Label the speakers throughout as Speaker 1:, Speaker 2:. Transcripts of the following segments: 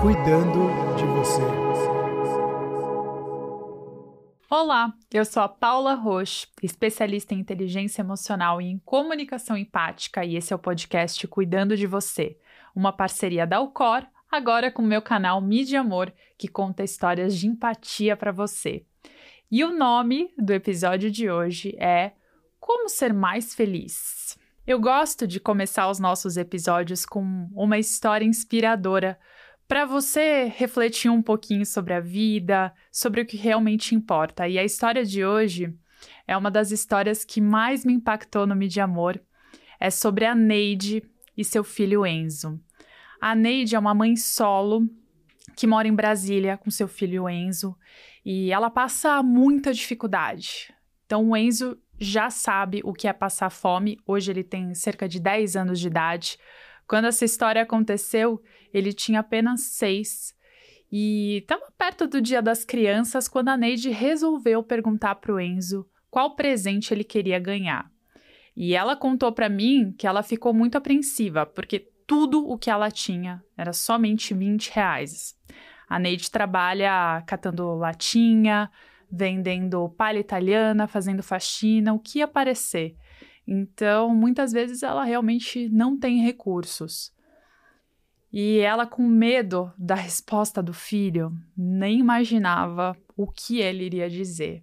Speaker 1: cuidando de você.
Speaker 2: Olá, eu sou a Paula Roche, especialista em inteligência emocional e em comunicação empática, e esse é o podcast Cuidando de Você, uma parceria da Alcor, agora com o meu canal Mídia Amor, que conta histórias de empatia para você. E o nome do episódio de hoje é Como Ser Mais Feliz. Eu gosto de começar os nossos episódios com uma história inspiradora para você refletir um pouquinho sobre a vida, sobre o que realmente importa. E a história de hoje é uma das histórias que mais me impactou no Mídia Amor. É sobre a Neide e seu filho Enzo. A Neide é uma mãe solo que mora em Brasília com seu filho Enzo e ela passa muita dificuldade. Então o Enzo já sabe o que é passar fome. Hoje ele tem cerca de 10 anos de idade. Quando essa história aconteceu, ele tinha apenas 6. E estava perto do Dia das Crianças quando a Neide resolveu perguntar para o Enzo qual presente ele queria ganhar. E ela contou para mim que ela ficou muito apreensiva, porque tudo o que ela tinha era somente 20 reais. A Neide trabalha catando latinha, vendendo palha italiana, fazendo faxina, o que aparecer. Então, muitas vezes ela realmente não tem recursos. E ela, com medo da resposta do filho, nem imaginava o que ele iria dizer.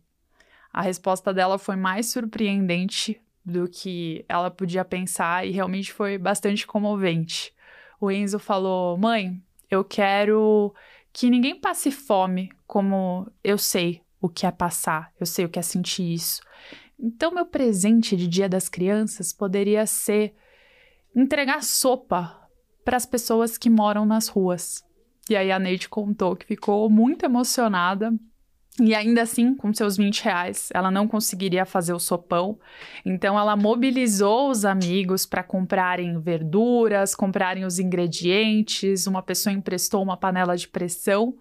Speaker 2: A resposta dela foi mais surpreendente do que ela podia pensar e realmente foi bastante comovente. O Enzo falou: Mãe, eu quero que ninguém passe fome como eu sei o que é passar, eu sei o que é sentir isso. Então, meu presente de Dia das Crianças poderia ser entregar sopa para as pessoas que moram nas ruas. E aí a Neide contou que ficou muito emocionada e ainda assim, com seus 20 reais, ela não conseguiria fazer o sopão. Então, ela mobilizou os amigos para comprarem verduras, comprarem os ingredientes. Uma pessoa emprestou uma panela de pressão.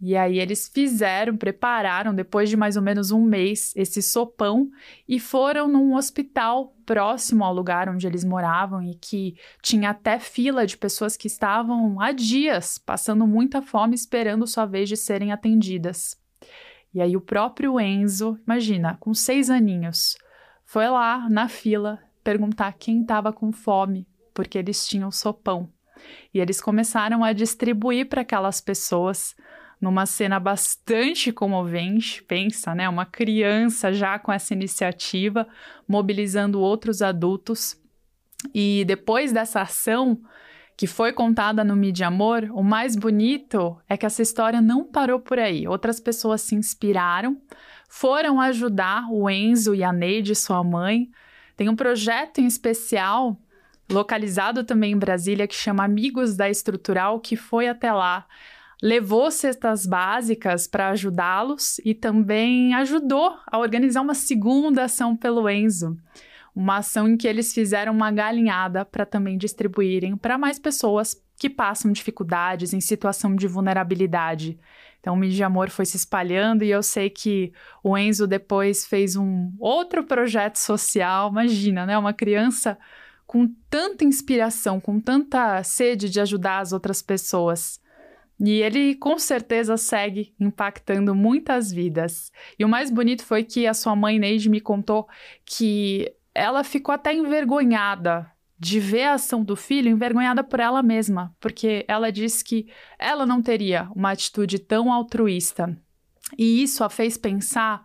Speaker 2: E aí, eles fizeram, prepararam, depois de mais ou menos um mês, esse sopão e foram num hospital próximo ao lugar onde eles moravam e que tinha até fila de pessoas que estavam há dias passando muita fome esperando sua vez de serem atendidas. E aí o próprio Enzo, imagina, com seis aninhos, foi lá na fila perguntar quem estava com fome, porque eles tinham sopão. E eles começaram a distribuir para aquelas pessoas numa cena bastante comovente. Pensa, né? Uma criança já com essa iniciativa, mobilizando outros adultos. E depois dessa ação, que foi contada no Mídia Amor, o mais bonito é que essa história não parou por aí. Outras pessoas se inspiraram, foram ajudar o Enzo e a Neide, sua mãe. Tem um projeto em especial, localizado também em Brasília, que chama Amigos da Estrutural, que foi até lá. Levou cestas básicas para ajudá-los e também ajudou a organizar uma segunda ação pelo Enzo uma ação em que eles fizeram uma galinhada para também distribuírem para mais pessoas que passam dificuldades em situação de vulnerabilidade. Então, o Mídia Amor foi se espalhando e eu sei que o Enzo depois fez um outro projeto social. Imagina, né? Uma criança com tanta inspiração, com tanta sede de ajudar as outras pessoas. E ele com certeza segue impactando muitas vidas. E o mais bonito foi que a sua mãe Neide me contou que ela ficou até envergonhada de ver a ação do filho, envergonhada por ela mesma, porque ela disse que ela não teria uma atitude tão altruísta. E isso a fez pensar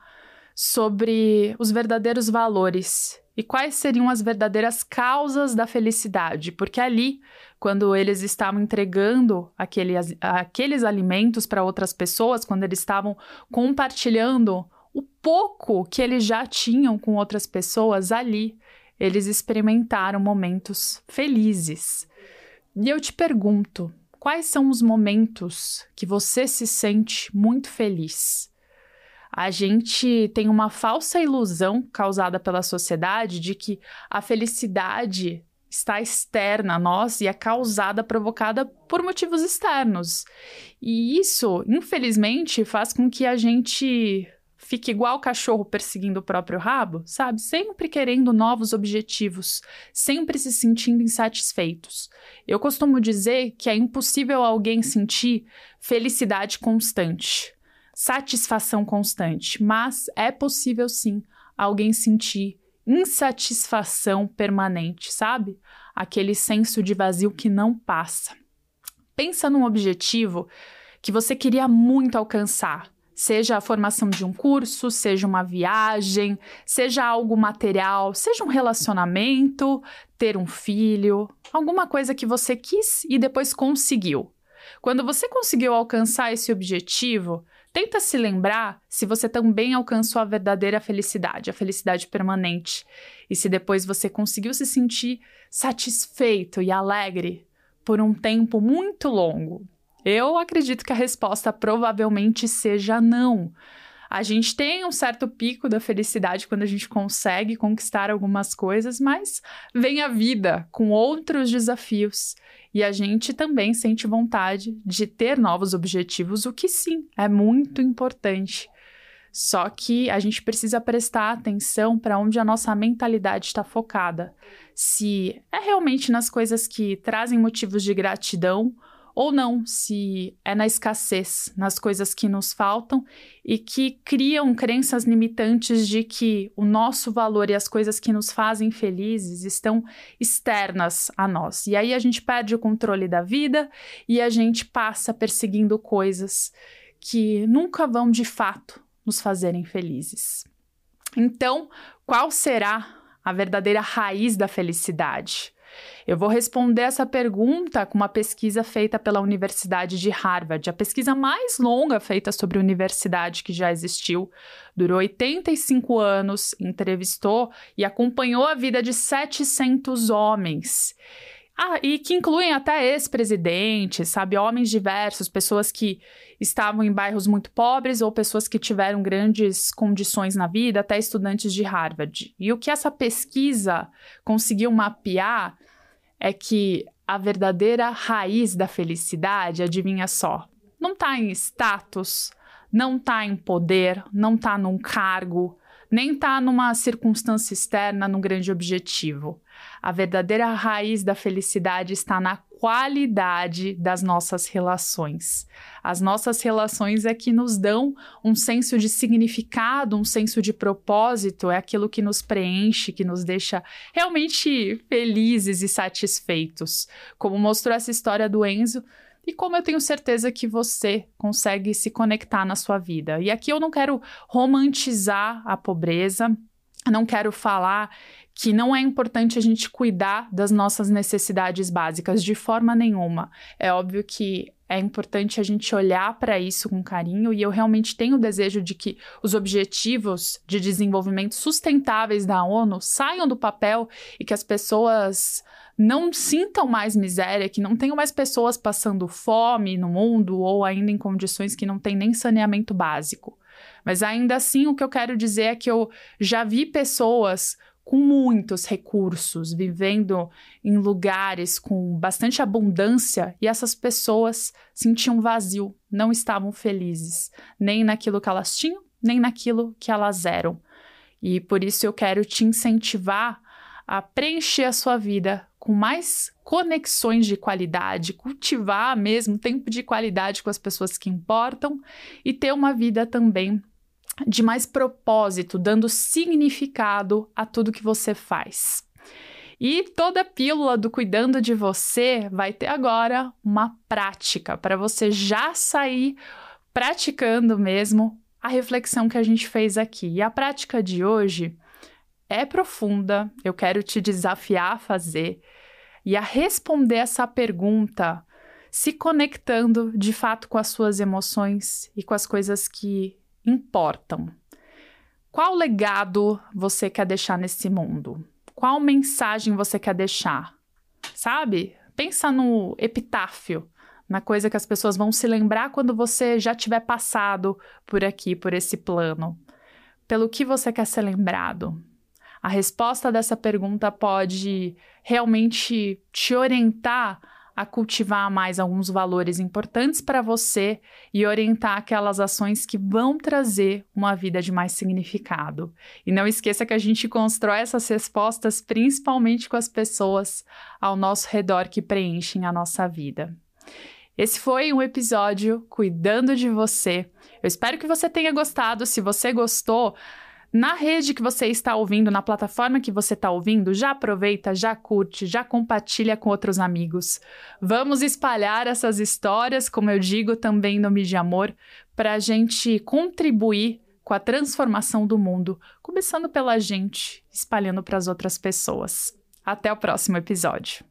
Speaker 2: sobre os verdadeiros valores e quais seriam as verdadeiras causas da felicidade, porque ali, quando eles estavam entregando aquele, aqueles alimentos para outras pessoas, quando eles estavam compartilhando o pouco que eles já tinham com outras pessoas ali, eles experimentaram momentos felizes. E eu te pergunto, quais são os momentos que você se sente muito feliz? A gente tem uma falsa ilusão causada pela sociedade de que a felicidade está externa a nós e é causada, provocada por motivos externos. E isso, infelizmente, faz com que a gente fica igual o cachorro perseguindo o próprio rabo, sabe? Sempre querendo novos objetivos, sempre se sentindo insatisfeitos. Eu costumo dizer que é impossível alguém sentir felicidade constante, satisfação constante, mas é possível sim alguém sentir insatisfação permanente, sabe? Aquele senso de vazio que não passa. Pensa num objetivo que você queria muito alcançar Seja a formação de um curso, seja uma viagem, seja algo material, seja um relacionamento, ter um filho, alguma coisa que você quis e depois conseguiu. Quando você conseguiu alcançar esse objetivo, tenta se lembrar se você também alcançou a verdadeira felicidade, a felicidade permanente, e se depois você conseguiu se sentir satisfeito e alegre por um tempo muito longo. Eu acredito que a resposta provavelmente seja não. A gente tem um certo pico da felicidade quando a gente consegue conquistar algumas coisas, mas vem a vida com outros desafios e a gente também sente vontade de ter novos objetivos, o que sim é muito importante. Só que a gente precisa prestar atenção para onde a nossa mentalidade está focada. Se é realmente nas coisas que trazem motivos de gratidão ou não, se é na escassez, nas coisas que nos faltam e que criam crenças limitantes de que o nosso valor e as coisas que nos fazem felizes estão externas a nós. E aí a gente perde o controle da vida e a gente passa perseguindo coisas que nunca vão de fato nos fazerem felizes. Então, qual será a verdadeira raiz da felicidade? Eu vou responder essa pergunta com uma pesquisa feita pela Universidade de Harvard, a pesquisa mais longa feita sobre universidade que já existiu. Durou 85 anos, entrevistou e acompanhou a vida de 700 homens. Ah, e que incluem até ex-presidentes, sabe? Homens diversos, pessoas que estavam em bairros muito pobres ou pessoas que tiveram grandes condições na vida, até estudantes de Harvard. E o que essa pesquisa conseguiu mapear é que a verdadeira raiz da felicidade, adivinha só, não está em status, não está em poder, não está num cargo, nem está numa circunstância externa, num grande objetivo. A verdadeira raiz da felicidade está na qualidade das nossas relações. As nossas relações é que nos dão um senso de significado, um senso de propósito, é aquilo que nos preenche, que nos deixa realmente felizes e satisfeitos. Como mostrou essa história do Enzo, e como eu tenho certeza que você consegue se conectar na sua vida. E aqui eu não quero romantizar a pobreza, não quero falar que não é importante a gente cuidar das nossas necessidades básicas de forma nenhuma. É óbvio que é importante a gente olhar para isso com carinho e eu realmente tenho o desejo de que os objetivos de desenvolvimento sustentáveis da ONU saiam do papel e que as pessoas não sintam mais miséria, que não tenham mais pessoas passando fome no mundo ou ainda em condições que não têm nem saneamento básico. Mas ainda assim, o que eu quero dizer é que eu já vi pessoas com muitos recursos, vivendo em lugares com bastante abundância, e essas pessoas sentiam vazio, não estavam felizes, nem naquilo que elas tinham, nem naquilo que elas eram. E por isso eu quero te incentivar a preencher a sua vida com mais conexões de qualidade, cultivar mesmo tempo de qualidade com as pessoas que importam e ter uma vida também de mais propósito, dando significado a tudo que você faz. E toda pílula do cuidando de você vai ter agora uma prática para você já sair praticando mesmo a reflexão que a gente fez aqui. E a prática de hoje é profunda, eu quero te desafiar a fazer e a responder essa pergunta se conectando de fato com as suas emoções e com as coisas que importam. Qual legado você quer deixar nesse mundo? Qual mensagem você quer deixar? Sabe? Pensa no epitáfio, na coisa que as pessoas vão se lembrar quando você já tiver passado por aqui, por esse plano. Pelo que você quer ser lembrado? A resposta dessa pergunta pode realmente te orientar a cultivar mais alguns valores importantes para você e orientar aquelas ações que vão trazer uma vida de mais significado. E não esqueça que a gente constrói essas respostas principalmente com as pessoas ao nosso redor que preenchem a nossa vida. Esse foi um episódio Cuidando de Você. Eu espero que você tenha gostado. Se você gostou, na rede que você está ouvindo, na plataforma que você está ouvindo, já aproveita, já curte, já compartilha com outros amigos. Vamos espalhar essas histórias, como eu digo também no Mídia Amor, para a gente contribuir com a transformação do mundo, começando pela gente, espalhando para as outras pessoas. Até o próximo episódio.